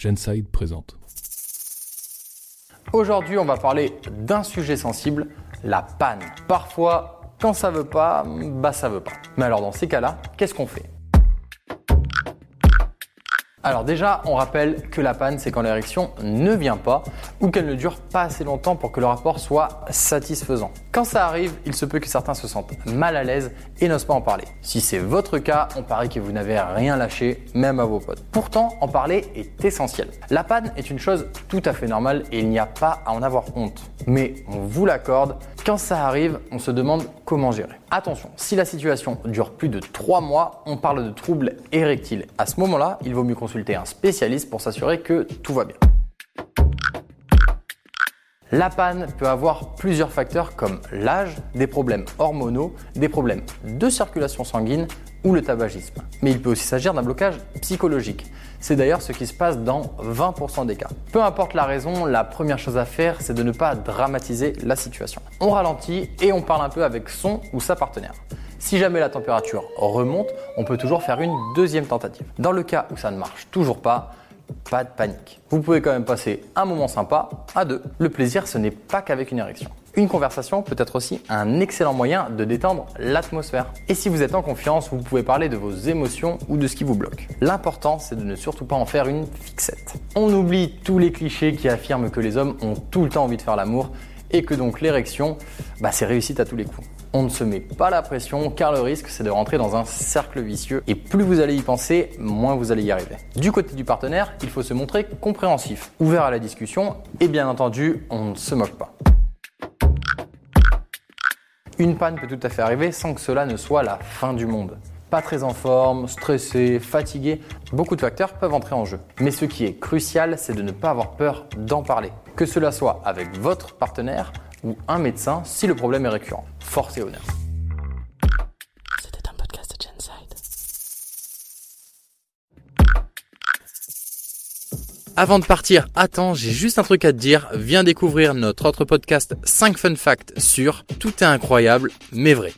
Genside présente. Aujourd'hui, on va parler d'un sujet sensible, la panne. Parfois, quand ça veut pas, bah ça veut pas. Mais alors dans ces cas-là, qu'est-ce qu'on fait? Alors déjà, on rappelle que la panne, c'est quand l'érection ne vient pas ou qu'elle ne dure pas assez longtemps pour que le rapport soit satisfaisant. Quand ça arrive, il se peut que certains se sentent mal à l'aise et n'osent pas en parler. Si c'est votre cas, on parie que vous n'avez rien lâché, même à vos potes. Pourtant, en parler est essentiel. La panne est une chose tout à fait normale et il n'y a pas à en avoir honte. Mais on vous l'accorde, quand ça arrive, on se demande comment gérer. Attention, si la situation dure plus de 3 mois, on parle de troubles érectiles. À ce moment-là, il vaut mieux consulter un spécialiste pour s'assurer que tout va bien. La panne peut avoir plusieurs facteurs comme l'âge, des problèmes hormonaux, des problèmes de circulation sanguine ou le tabagisme. Mais il peut aussi s'agir d'un blocage psychologique. C'est d'ailleurs ce qui se passe dans 20% des cas. Peu importe la raison, la première chose à faire, c'est de ne pas dramatiser la situation. On ralentit et on parle un peu avec son ou sa partenaire. Si jamais la température remonte, on peut toujours faire une deuxième tentative. Dans le cas où ça ne marche toujours pas, pas de panique. Vous pouvez quand même passer un moment sympa à deux. Le plaisir, ce n'est pas qu'avec une érection. Une conversation peut être aussi un excellent moyen de détendre l'atmosphère. Et si vous êtes en confiance, vous pouvez parler de vos émotions ou de ce qui vous bloque. L'important, c'est de ne surtout pas en faire une fixette. On oublie tous les clichés qui affirment que les hommes ont tout le temps envie de faire l'amour et que donc l'érection, bah, c'est réussite à tous les coups. On ne se met pas la pression car le risque c'est de rentrer dans un cercle vicieux et plus vous allez y penser, moins vous allez y arriver. Du côté du partenaire, il faut se montrer compréhensif, ouvert à la discussion et bien entendu, on ne se moque pas. Une panne peut tout à fait arriver sans que cela ne soit la fin du monde. Pas très en forme, stressé, fatigué, beaucoup de facteurs peuvent entrer en jeu. Mais ce qui est crucial, c'est de ne pas avoir peur d'en parler. Que cela soit avec votre partenaire ou un médecin si le problème est récurrent. Force et honneur. C'était un podcast de Genside. Avant de partir, attends, j'ai juste un truc à te dire. Viens découvrir notre autre podcast 5 fun facts sur Tout est incroyable mais vrai.